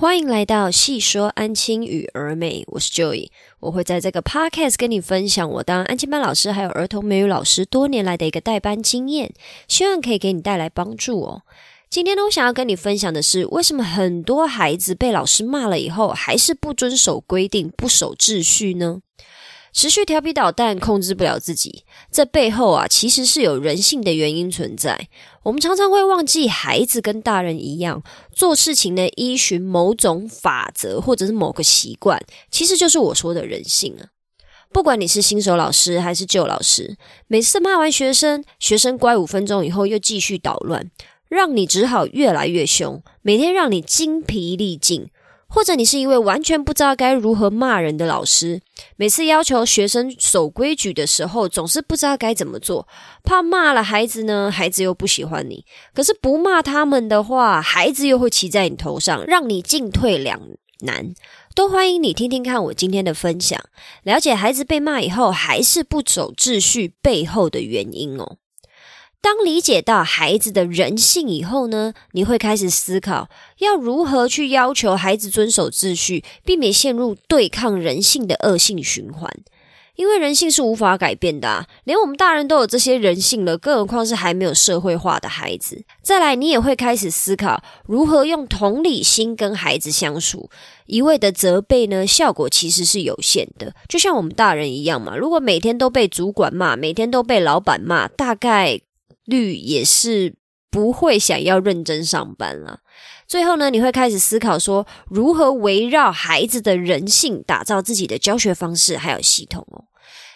欢迎来到细说安亲与儿美，我是 Joy，我会在这个 podcast 跟你分享我当安亲班老师还有儿童美语老师多年来的一个代班经验，希望可以给你带来帮助哦。今天呢，我想要跟你分享的是，为什么很多孩子被老师骂了以后，还是不遵守规定、不守秩序呢？持续调皮捣蛋，控制不了自己，这背后啊，其实是有人性的原因存在。我们常常会忘记，孩子跟大人一样，做事情呢依循某种法则或者是某个习惯，其实就是我说的人性啊。不管你是新手老师还是旧老师，每次骂完学生，学生乖五分钟以后又继续捣乱，让你只好越来越凶，每天让你精疲力尽。或者你是一位完全不知道该如何骂人的老师，每次要求学生守规矩的时候，总是不知道该怎么做，怕骂了孩子呢，孩子又不喜欢你；可是不骂他们的话，孩子又会骑在你头上，让你进退两难。都欢迎你听听看我今天的分享，了解孩子被骂以后还是不守秩序背后的原因哦。当理解到孩子的人性以后呢，你会开始思考要如何去要求孩子遵守秩序，避免陷入对抗人性的恶性循环。因为人性是无法改变的，连我们大人都有这些人性了，更何况是还没有社会化的孩子。再来，你也会开始思考如何用同理心跟孩子相处。一味的责备呢，效果其实是有限的。就像我们大人一样嘛，如果每天都被主管骂，每天都被老板骂，大概。率也是不会想要认真上班了。最后呢，你会开始思考说，如何围绕孩子的人性打造自己的教学方式还有系统哦。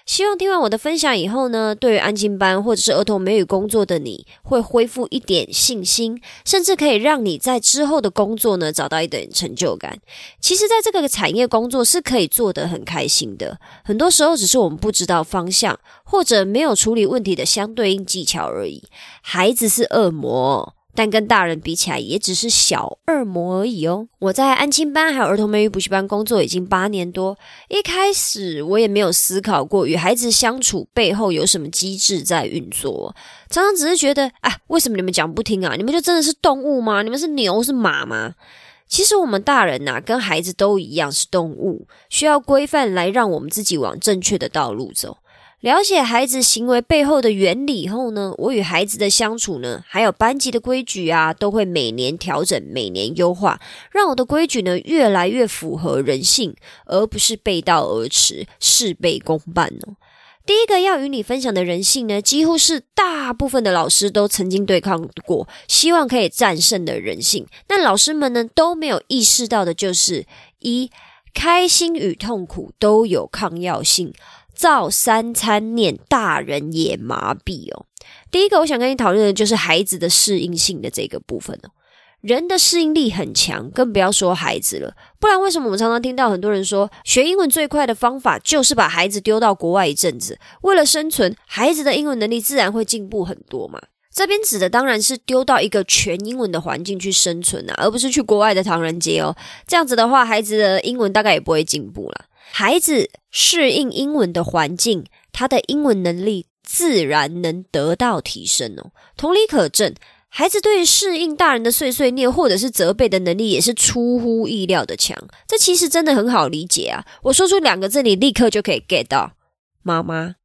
希望听完我的分享以后呢，对于安静班或者是儿童美语工作的你会恢复一点信心，甚至可以让你在之后的工作呢找到一点成就感。其实，在这个产业工作是可以做得很开心的，很多时候只是我们不知道方向，或者没有处理问题的相对应技巧而已。孩子是恶魔。但跟大人比起来，也只是小恶魔而已哦。我在安亲班还有儿童美语补习班工作已经八年多，一开始我也没有思考过与孩子相处背后有什么机制在运作，常常只是觉得，啊，为什么你们讲不听啊？你们就真的是动物吗？你们是牛是马吗？其实我们大人呐，跟孩子都一样是动物，需要规范来让我们自己往正确的道路走。了解孩子行为背后的原理后呢，我与孩子的相处呢，还有班级的规矩啊，都会每年调整，每年优化，让我的规矩呢越来越符合人性，而不是背道而驰、事倍功半哦。第一个要与你分享的人性呢，几乎是大部分的老师都曾经对抗过，希望可以战胜的人性。那老师们呢都没有意识到的就是：一，开心与痛苦都有抗药性。造三餐念，大人也麻痹哦。第一个，我想跟你讨论的就是孩子的适应性的这个部分哦。人的适应力很强，更不要说孩子了。不然，为什么我们常常听到很多人说，学英文最快的方法就是把孩子丢到国外一阵子，为了生存，孩子的英文能力自然会进步很多嘛？这边指的当然是丢到一个全英文的环境去生存啊，而不是去国外的唐人街哦。这样子的话，孩子的英文大概也不会进步了。孩子适应英文的环境，他的英文能力自然能得到提升哦。同理可证，孩子对适应大人的碎碎念或者是责备的能力，也是出乎意料的强。这其实真的很好理解啊！我说出两个字，你立刻就可以 get 到。妈妈，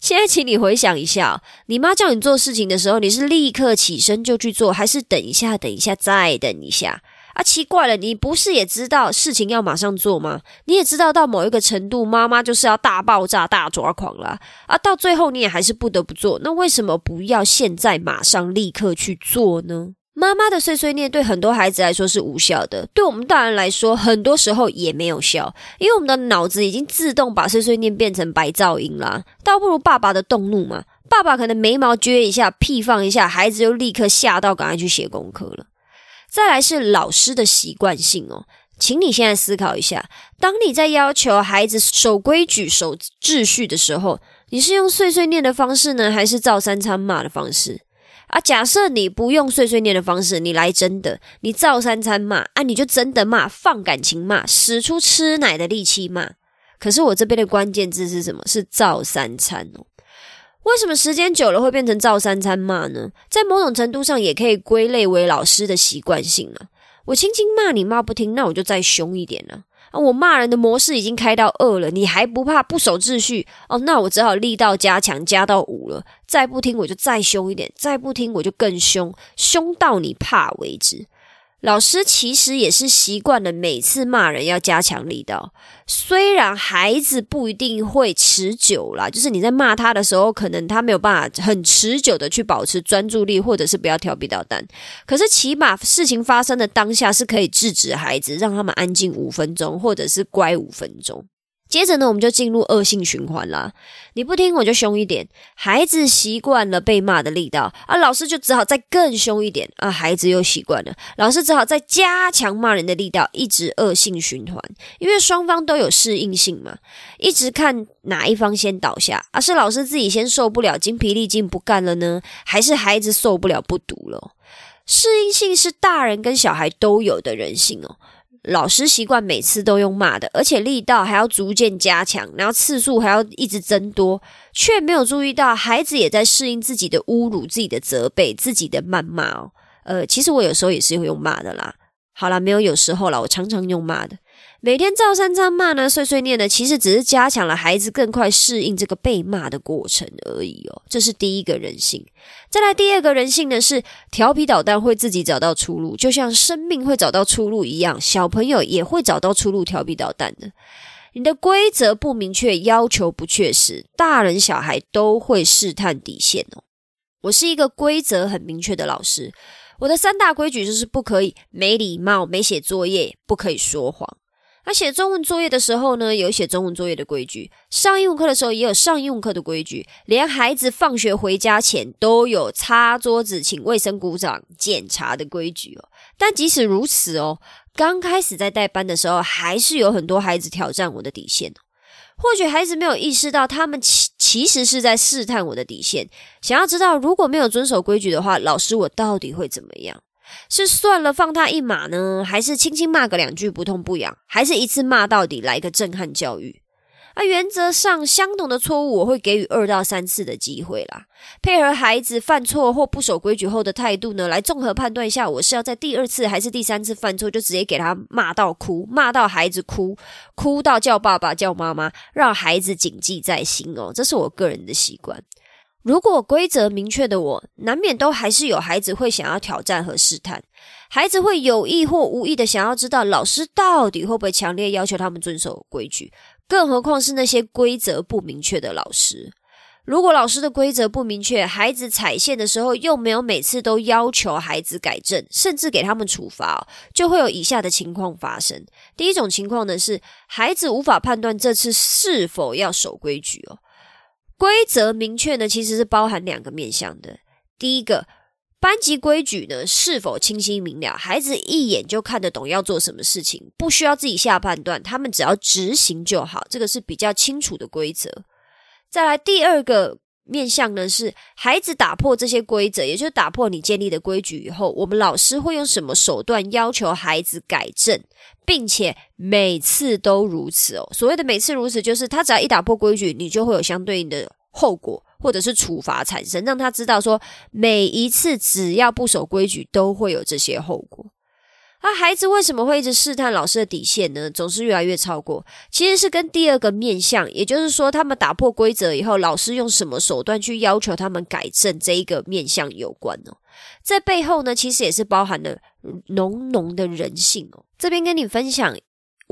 现在请你回想一下，你妈叫你做事情的时候，你是立刻起身就去做，还是等一下、等一下、再等一下？啊，奇怪了，你不是也知道事情要马上做吗？你也知道到某一个程度，妈妈就是要大爆炸、大抓狂了啊！到最后你也还是不得不做，那为什么不要现在马上立刻去做呢？妈妈的碎碎念对很多孩子来说是无效的，对我们大人来说，很多时候也没有效，因为我们的脑子已经自动把碎碎念变成白噪音啦。倒不如爸爸的动怒嘛，爸爸可能眉毛撅一下，屁放一下，孩子就立刻吓到，赶快去写功课了。再来是老师的习惯性哦，请你现在思考一下，当你在要求孩子守规矩、守秩序的时候，你是用碎碎念的方式呢，还是照三餐骂的方式？啊，假设你不用碎碎念的方式，你来真的，你照三餐骂啊，你就真的骂，放感情骂，使出吃奶的力气骂。可是我这边的关键字是什么？是照三餐哦。为什么时间久了会变成照三餐骂呢？在某种程度上，也可以归类为老师的习惯性了。我轻轻骂你骂不听，那我就再凶一点了。啊，我骂人的模式已经开到二了，你还不怕不守秩序？哦，那我只好力道加强，加到五了。再不听我就再凶一点，再不听我就更凶，凶到你怕为止。老师其实也是习惯了，每次骂人要加强力道。虽然孩子不一定会持久啦，就是你在骂他的时候，可能他没有办法很持久的去保持专注力，或者是不要调皮捣蛋。可是起码事情发生的当下是可以制止孩子，让他们安静五分钟，或者是乖五分钟。接着呢，我们就进入恶性循环啦。你不听，我就凶一点。孩子习惯了被骂的力道，啊，老师就只好再更凶一点。啊，孩子又习惯了，老师只好再加强骂人的力道，一直恶性循环。因为双方都有适应性嘛，一直看哪一方先倒下。啊，是老师自己先受不了，精疲力尽不干了呢，还是孩子受不了不读了？适应性是大人跟小孩都有的人性哦。老师习惯每次都用骂的，而且力道还要逐渐加强，然后次数还要一直增多，却没有注意到孩子也在适应自己的侮辱、自己的责备、自己的谩骂哦。呃，其实我有时候也是会用骂的啦。好啦，没有有时候啦，我常常用骂的。每天照三餐骂呢，碎碎念的，其实只是加强了孩子更快适应这个被骂的过程而已哦。这是第一个人性。再来第二个人性呢，是调皮捣蛋会自己找到出路，就像生命会找到出路一样，小朋友也会找到出路，调皮捣蛋的。你的规则不明确，要求不确实，大人小孩都会试探底线哦。我是一个规则很明确的老师，我的三大规矩就是不可以没礼貌、没写作业，不可以说谎。那写中文作业的时候呢，有写中文作业的规矩；上英文课的时候也有上英文课的规矩。连孩子放学回家前都有擦桌子、请卫生股长检查的规矩哦。但即使如此哦，刚开始在带班的时候，还是有很多孩子挑战我的底线或许孩子没有意识到，他们其其实是在试探我的底线，想要知道如果没有遵守规矩的话，老师我到底会怎么样。是算了放他一马呢，还是轻轻骂个两句不痛不痒，还是一次骂到底来个震撼教育？啊，原则上相同的错误我会给予二到三次的机会啦，配合孩子犯错或不守规矩后的态度呢，来综合判断一下，我是要在第二次还是第三次犯错就直接给他骂到哭，骂到孩子哭，哭到叫爸爸叫妈妈，让孩子谨记在心哦，这是我个人的习惯。如果规则明确的我，难免都还是有孩子会想要挑战和试探，孩子会有意或无意的想要知道老师到底会不会强烈要求他们遵守规矩，更何况是那些规则不明确的老师。如果老师的规则不明确，孩子踩线的时候又没有每次都要求孩子改正，甚至给他们处罚，就会有以下的情况发生。第一种情况呢是孩子无法判断这次是否要守规矩哦。规则明确呢，其实是包含两个面向的。第一个，班级规矩呢是否清晰明了，孩子一眼就看得懂要做什么事情，不需要自己下判断，他们只要执行就好，这个是比较清楚的规则。再来第二个面向呢，是孩子打破这些规则，也就是打破你建立的规矩以后，我们老师会用什么手段要求孩子改正，并且每次都如此哦。所谓的每次如此，就是他只要一打破规矩，你就会有相对应的后果或者是处罚产生，让他知道说每一次只要不守规矩，都会有这些后果。那孩子为什么会一直试探老师的底线呢？总是越来越超过，其实是跟第二个面向，也就是说，他们打破规则以后，老师用什么手段去要求他们改正这一个面向有关哦。在背后呢，其实也是包含了浓浓的人性哦。这边跟你分享。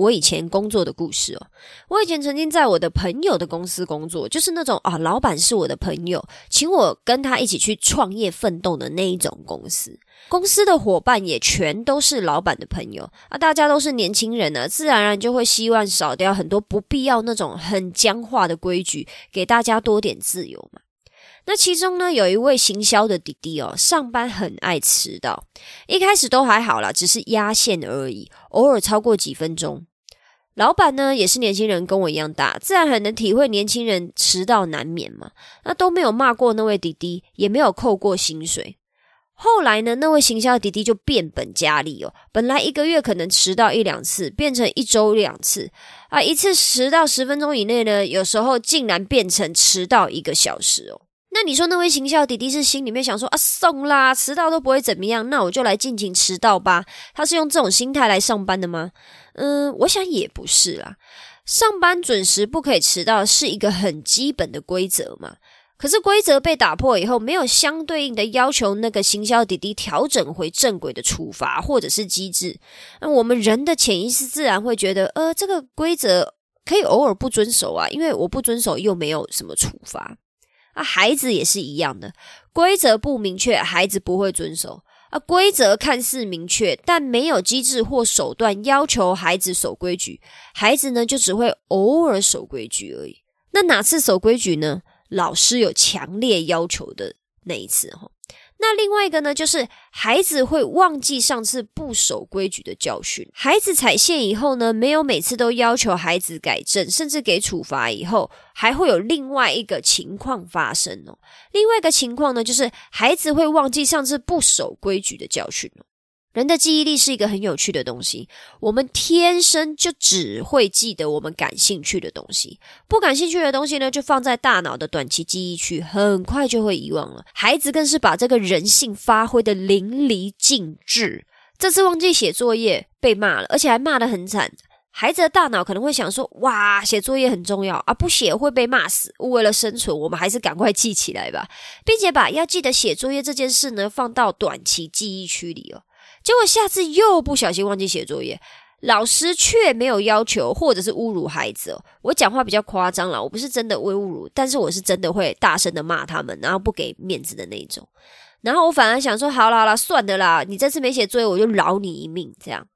我以前工作的故事哦，我以前曾经在我的朋友的公司工作，就是那种啊，老板是我的朋友，请我跟他一起去创业奋斗的那一种公司。公司的伙伴也全都是老板的朋友啊，大家都是年轻人呢，自然而然就会希望少掉很多不必要那种很僵化的规矩，给大家多点自由嘛。那其中呢，有一位行销的弟弟哦，上班很爱迟到。一开始都还好啦，只是压线而已，偶尔超过几分钟。老板呢也是年轻人，跟我一样大，自然很能体会年轻人迟到难免嘛。那都没有骂过那位弟弟，也没有扣过薪水。后来呢，那位行销弟弟就变本加厉哦，本来一个月可能迟到一两次，变成一周两次啊，一次迟到十分钟以内呢，有时候竟然变成迟到一个小时哦。那你说那位行销弟弟是心里面想说啊，送啦，迟到都不会怎么样，那我就来尽情迟到吧。他是用这种心态来上班的吗？嗯，我想也不是啦。上班准时不可以迟到是一个很基本的规则嘛。可是规则被打破以后，没有相对应的要求那个行销弟弟调整回正轨的处罚或者是机制。那我们人的潜意识自然会觉得，呃，这个规则可以偶尔不遵守啊，因为我不遵守又没有什么处罚。啊，孩子也是一样的，规则不明确，孩子不会遵守。啊，规则看似明确，但没有机制或手段要求孩子守规矩，孩子呢就只会偶尔守规矩而已。那哪次守规矩呢？老师有强烈要求的那一次哈，那另外一个呢，就是孩子会忘记上次不守规矩的教训。孩子踩线以后呢，没有每次都要求孩子改正，甚至给处罚以后，还会有另外一个情况发生哦。另外一个情况呢，就是孩子会忘记上次不守规矩的教训哦。人的记忆力是一个很有趣的东西，我们天生就只会记得我们感兴趣的东西，不感兴趣的东西呢，就放在大脑的短期记忆区，很快就会遗忘了。孩子更是把这个人性发挥的淋漓尽致。这次忘记写作业被骂了，而且还骂得很惨。孩子的大脑可能会想说：“哇，写作业很重要啊，不写会被骂死。为了生存，我们还是赶快记起来吧，并且把要记得写作业这件事呢，放到短期记忆区里哦。”结果下次又不小心忘记写作业，老师却没有要求或者是侮辱孩子。我讲话比较夸张了，我不是真的会侮辱，但是我是真的会大声的骂他们，然后不给面子的那种。然后我反而想说，好了好了，算的啦，你这次没写作业，我就饶你一命。这样，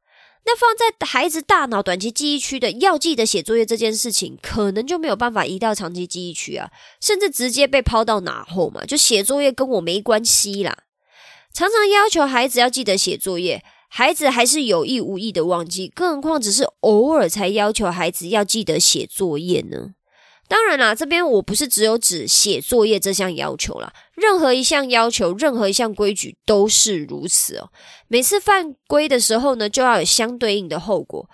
那放在孩子大脑短期记忆区的要记得写作业这件事情，可能就没有办法移到长期记忆区啊，甚至直接被抛到脑后嘛，就写作业跟我没关系啦。常常要求孩子要记得写作业，孩子还是有意无意的忘记，更何况只是偶尔才要求孩子要记得写作业呢？当然啦，这边我不是只有指写作业这项要求啦，任何一项要求，任何一项规矩都是如此哦。每次犯规的时候呢，就要有相对应的后果。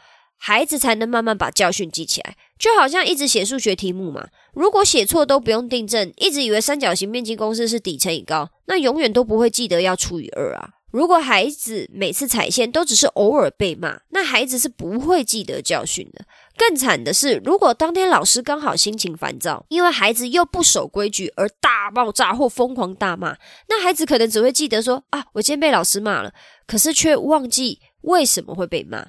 孩子才能慢慢把教训记起来，就好像一直写数学题目嘛。如果写错都不用订正，一直以为三角形面积公式是底乘以高，那永远都不会记得要除以二啊。如果孩子每次踩线都只是偶尔被骂，那孩子是不会记得教训的。更惨的是，如果当天老师刚好心情烦躁，因为孩子又不守规矩而大爆炸或疯狂大骂，那孩子可能只会记得说啊，我今天被老师骂了，可是却忘记为什么会被骂。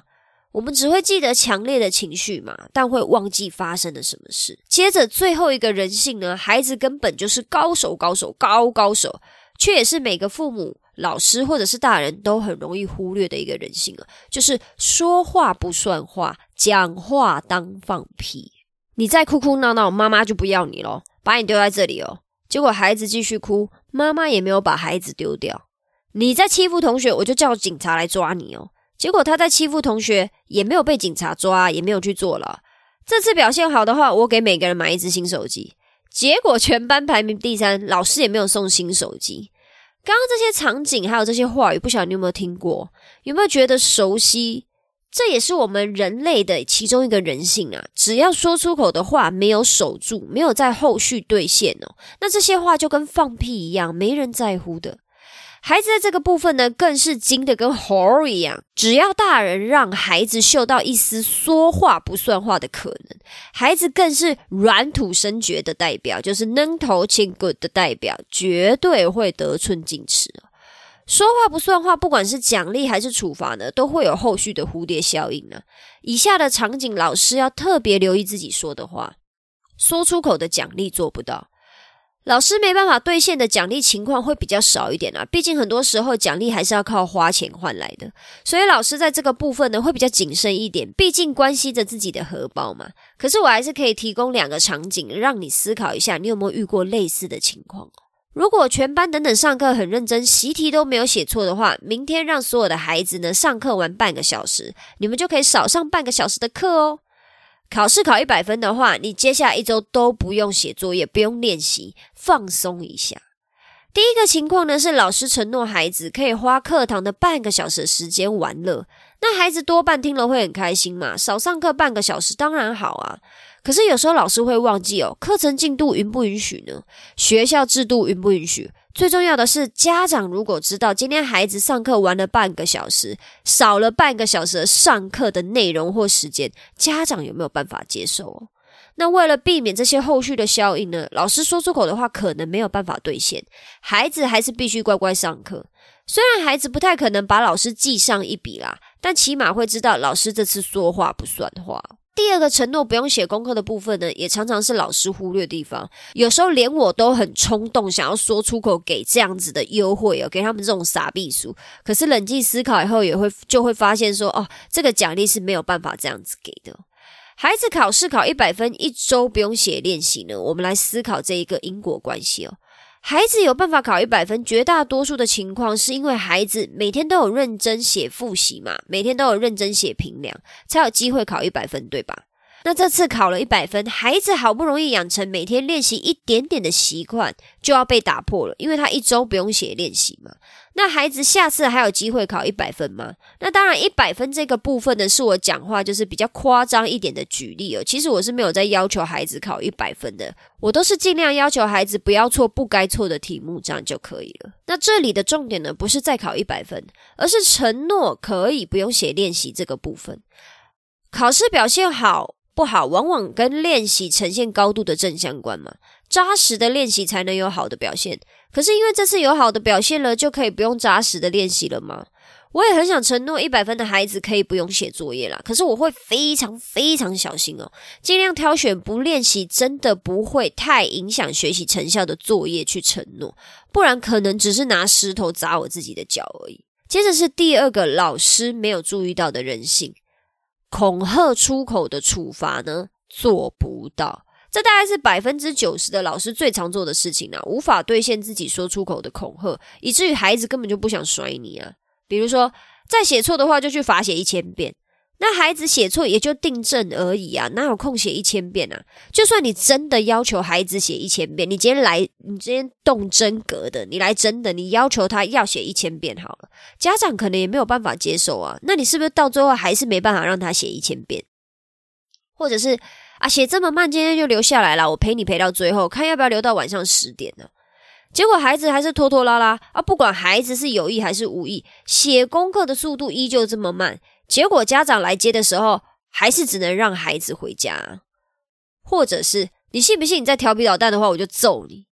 我们只会记得强烈的情绪嘛，但会忘记发生了什么事。接着最后一个人性呢，孩子根本就是高手，高手，高高手，却也是每个父母、老师或者是大人都很容易忽略的一个人性啊，就是说话不算话，讲话当放屁。你再哭哭闹闹，妈妈就不要你咯，把你丢在这里哦。结果孩子继续哭，妈妈也没有把孩子丢掉。你在欺负同学，我就叫警察来抓你哦。结果他在欺负同学，也没有被警察抓，也没有去坐了。这次表现好的话，我给每个人买一只新手机。结果全班排名第三，老师也没有送新手机。刚刚这些场景还有这些话语，不晓得你有没有听过？有没有觉得熟悉？这也是我们人类的其中一个人性啊！只要说出口的话没有守住，没有在后续兑现哦，那这些话就跟放屁一样，没人在乎的。孩子在这个部分呢，更是精的跟猴一样。只要大人让孩子嗅到一丝说话不算话的可能，孩子更是软土生绝的代表，就是愣头青 good 的代表，绝对会得寸进尺。说话不算话，不管是奖励还是处罚呢，都会有后续的蝴蝶效应呢。以下的场景，老师要特别留意自己说的话，说出口的奖励做不到。老师没办法兑现的奖励情况会比较少一点啊，毕竟很多时候奖励还是要靠花钱换来的，所以老师在这个部分呢会比较谨慎一点，毕竟关系着自己的荷包嘛。可是我还是可以提供两个场景让你思考一下，你有没有遇过类似的情况？如果全班等等上课很认真，习题都没有写错的话，明天让所有的孩子呢上课玩半个小时，你们就可以少上半个小时的课哦。考试考一百分的话，你接下来一周都不用写作业，不用练习，放松一下。第一个情况呢，是老师承诺孩子可以花课堂的半个小时时间玩乐，那孩子多半听了会很开心嘛，少上课半个小时当然好啊。可是有时候老师会忘记哦，课程进度允不允许呢？学校制度允不允许？最重要的是，家长如果知道今天孩子上课玩了半个小时，少了半个小时上课的内容或时间，家长有没有办法接受哦？那为了避免这些后续的效应呢？老师说出口的话可能没有办法兑现，孩子还是必须乖乖上课。虽然孩子不太可能把老师记上一笔啦，但起码会知道老师这次说话不算话。第二个承诺不用写功课的部分呢，也常常是老师忽略的地方。有时候连我都很冲动，想要说出口给这样子的优惠哦，给他们这种傻逼书。可是冷静思考以后，也会就会发现说，哦，这个奖励是没有办法这样子给的。孩子考试考一百分，一周不用写练习呢？我们来思考这一个因果关系哦。孩子有办法考一百分，绝大多数的情况是因为孩子每天都有认真写复习嘛，每天都有认真写评量，才有机会考一百分，对吧？那这次考了一百分，孩子好不容易养成每天练习一点点的习惯，就要被打破了，因为他一周不用写练习嘛。那孩子下次还有机会考一百分吗？那当然，一百分这个部分呢，是我讲话就是比较夸张一点的举例哦。其实我是没有在要求孩子考一百分的，我都是尽量要求孩子不要错不该错的题目，这样就可以了。那这里的重点呢，不是再考一百分，而是承诺可以不用写练习这个部分，考试表现好。不好，往往跟练习呈现高度的正相关嘛。扎实的练习才能有好的表现。可是因为这次有好的表现了，就可以不用扎实的练习了吗？我也很想承诺一百分的孩子可以不用写作业啦。可是我会非常非常小心哦，尽量挑选不练习、真的不会太影响学习成效的作业去承诺，不然可能只是拿石头砸我自己的脚而已。接着是第二个老师没有注意到的人性。恐吓出口的处罚呢，做不到。这大概是百分之九十的老师最常做的事情啊，无法兑现自己说出口的恐吓，以至于孩子根本就不想甩你啊。比如说，再写错的话，就去罚写一千遍。那孩子写错也就订正而已啊，哪有空写一千遍啊？就算你真的要求孩子写一千遍，你今天来，你今天动真格的，你来真的，你要求他要写一千遍好了，家长可能也没有办法接受啊。那你是不是到最后还是没办法让他写一千遍？或者是啊，写这么慢，今天就留下来了，我陪你陪到最后，看要不要留到晚上十点呢？结果孩子还是拖拖拉拉啊，不管孩子是有意还是无意，写功课的速度依旧这么慢。结果家长来接的时候，还是只能让孩子回家，或者是你信不信？你再调皮捣蛋的话，我就揍你。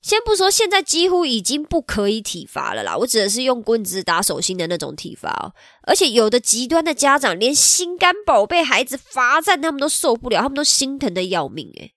先不说，现在几乎已经不可以体罚了啦，我指的是用棍子打手心的那种体罚哦。而且有的极端的家长，连心肝宝贝孩子罚站他们都受不了，他们都心疼的要命诶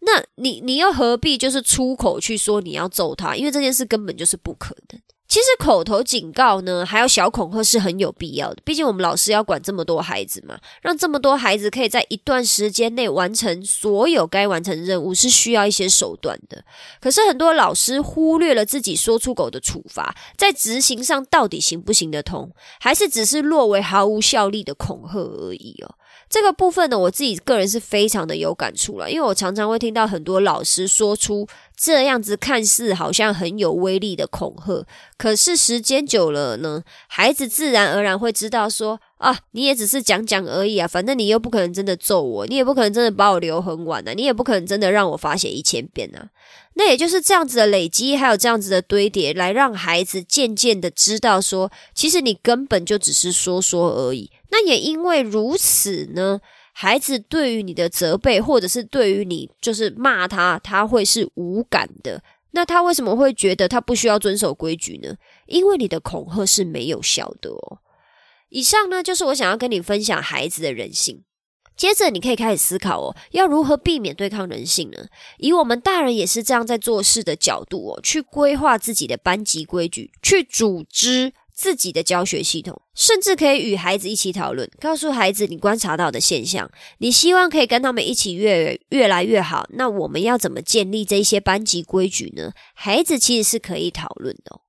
那你你又何必就是出口去说你要揍他？因为这件事根本就是不可能。其实口头警告呢，还有小恐吓是很有必要的。毕竟我们老师要管这么多孩子嘛，让这么多孩子可以在一段时间内完成所有该完成任务，是需要一些手段的。可是很多老师忽略了自己说出口的处罚，在执行上到底行不行得通，还是只是落为毫无效力的恐吓而已哦。这个部分呢，我自己个人是非常的有感触了，因为我常常会听到很多老师说出这样子看似好像很有威力的恐吓，可是时间久了呢，孩子自然而然会知道说啊，你也只是讲讲而已啊，反正你又不可能真的揍我，你也不可能真的把我留很晚啊，你也不可能真的让我罚写一千遍啊。那也就是这样子的累积，还有这样子的堆叠，来让孩子渐渐的知道说，其实你根本就只是说说而已。那也因为如此呢，孩子对于你的责备，或者是对于你就是骂他，他会是无感的。那他为什么会觉得他不需要遵守规矩呢？因为你的恐吓是没有效的哦。以上呢，就是我想要跟你分享孩子的人性。接着，你可以开始思考哦，要如何避免对抗人性呢？以我们大人也是这样在做事的角度哦，去规划自己的班级规矩，去组织自己的教学系统，甚至可以与孩子一起讨论，告诉孩子你观察到的现象，你希望可以跟他们一起越越来越好。那我们要怎么建立这些班级规矩呢？孩子其实是可以讨论的。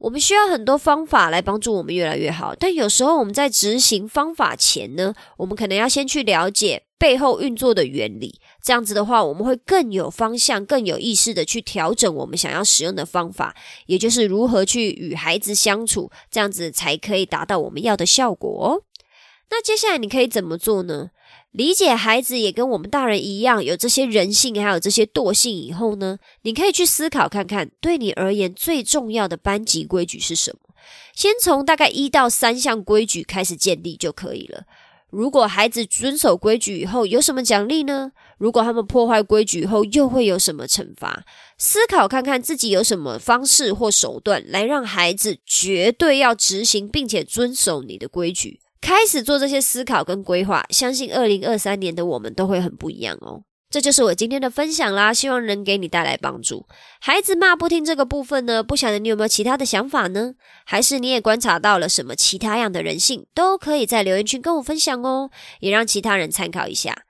我们需要很多方法来帮助我们越来越好，但有时候我们在执行方法前呢，我们可能要先去了解背后运作的原理。这样子的话，我们会更有方向、更有意识的去调整我们想要使用的方法，也就是如何去与孩子相处，这样子才可以达到我们要的效果哦。那接下来你可以怎么做呢？理解孩子也跟我们大人一样有这些人性，还有这些惰性以后呢，你可以去思考看看，对你而言最重要的班级规矩是什么？先从大概一到三项规矩开始建立就可以了。如果孩子遵守规矩以后有什么奖励呢？如果他们破坏规矩以后又会有什么惩罚？思考看看自己有什么方式或手段来让孩子绝对要执行并且遵守你的规矩。开始做这些思考跟规划，相信二零二三年的我们都会很不一样哦。这就是我今天的分享啦，希望能给你带来帮助。孩子骂不听这个部分呢，不晓得你有没有其他的想法呢？还是你也观察到了什么其他样的人性，都可以在留言区跟我分享哦，也让其他人参考一下。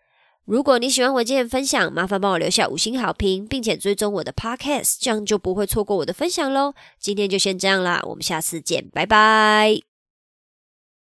如果你喜欢我今天分享，麻烦帮我留下五星好评，并且追踪我的 Podcast，这样就不会错过我的分享喽。今天就先这样啦，我们下次见，拜拜。